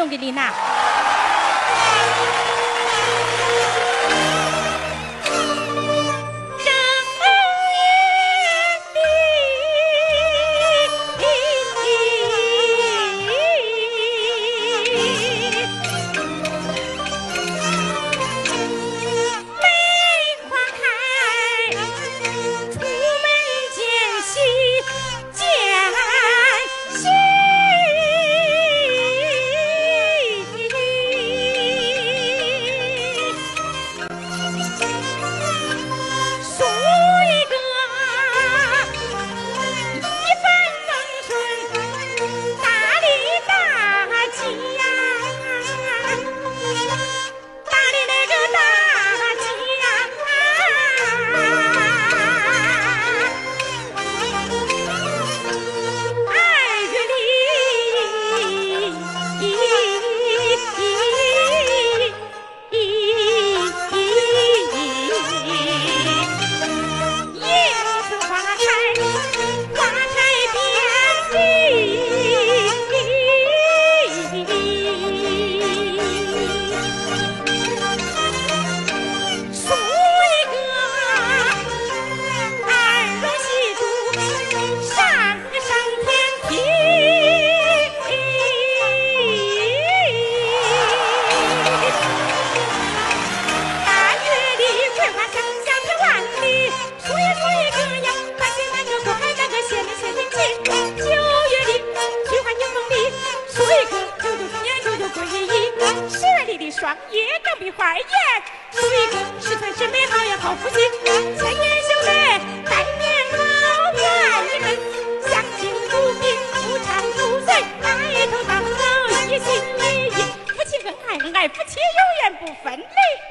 送给丽娜。双叶更比花颜，树一个十全十美好呀好福气，千年修来百年好，缘你们相敬如宾，不长不醉，白头到老一心一意，夫妻恩爱恩爱夫妻永远不分离。